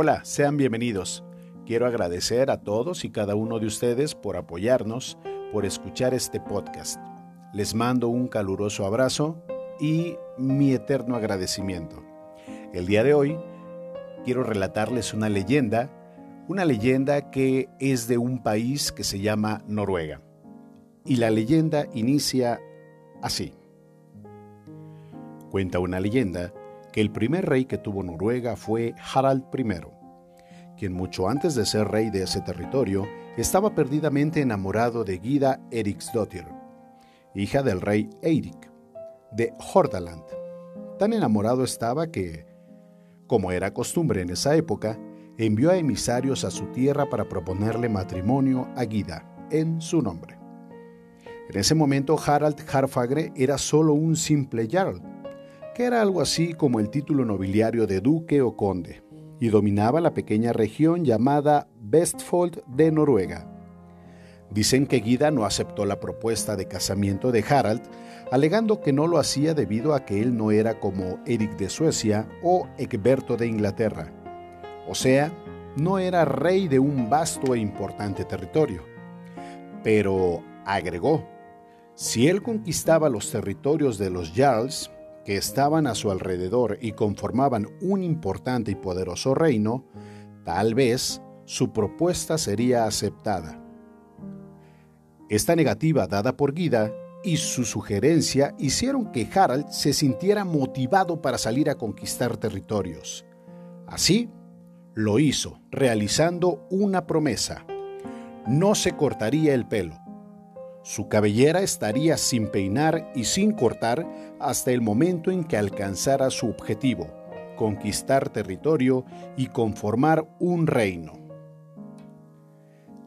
Hola, sean bienvenidos. Quiero agradecer a todos y cada uno de ustedes por apoyarnos, por escuchar este podcast. Les mando un caluroso abrazo y mi eterno agradecimiento. El día de hoy quiero relatarles una leyenda, una leyenda que es de un país que se llama Noruega. Y la leyenda inicia así. Cuenta una leyenda que el primer rey que tuvo Noruega fue Harald I, quien mucho antes de ser rey de ese territorio estaba perdidamente enamorado de Gida Eriksdottir, hija del rey Eirik, de Hordaland. Tan enamorado estaba que, como era costumbre en esa época, envió a emisarios a su tierra para proponerle matrimonio a Gida en su nombre. En ese momento Harald Harfagre era solo un simple jarl, que era algo así como el título nobiliario de duque o conde, y dominaba la pequeña región llamada Vestfold de Noruega. Dicen que Guida no aceptó la propuesta de casamiento de Harald, alegando que no lo hacía debido a que él no era como Eric de Suecia o Egberto de Inglaterra. O sea, no era rey de un vasto e importante territorio. Pero agregó, si él conquistaba los territorios de los Jarls, que estaban a su alrededor y conformaban un importante y poderoso reino, tal vez su propuesta sería aceptada. Esta negativa dada por Guida y su sugerencia hicieron que Harald se sintiera motivado para salir a conquistar territorios. Así, lo hizo, realizando una promesa. No se cortaría el pelo su cabellera estaría sin peinar y sin cortar hasta el momento en que alcanzara su objetivo, conquistar territorio y conformar un reino.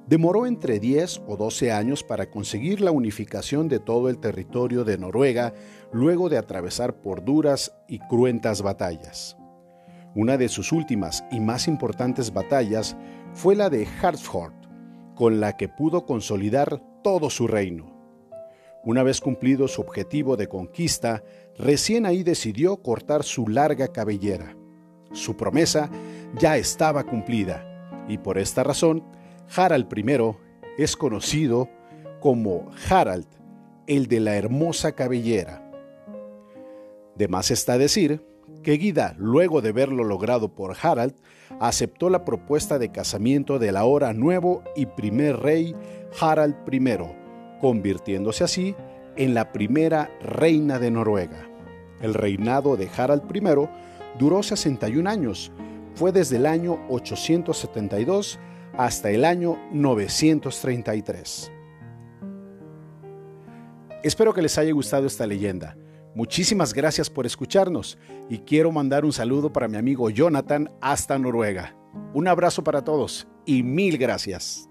Demoró entre 10 o 12 años para conseguir la unificación de todo el territorio de Noruega luego de atravesar por duras y cruentas batallas. Una de sus últimas y más importantes batallas fue la de Hartford, con la que pudo consolidar todo su reino. Una vez cumplido su objetivo de conquista, recién ahí decidió cortar su larga cabellera. Su promesa ya estaba cumplida y por esta razón Harald I es conocido como Harald, el de la hermosa cabellera. De más está decir que luego de verlo logrado por Harald, aceptó la propuesta de casamiento del ahora nuevo y primer rey Harald I, convirtiéndose así en la primera reina de Noruega. El reinado de Harald I duró 61 años, fue desde el año 872 hasta el año 933. Espero que les haya gustado esta leyenda. Muchísimas gracias por escucharnos y quiero mandar un saludo para mi amigo Jonathan hasta Noruega. Un abrazo para todos y mil gracias.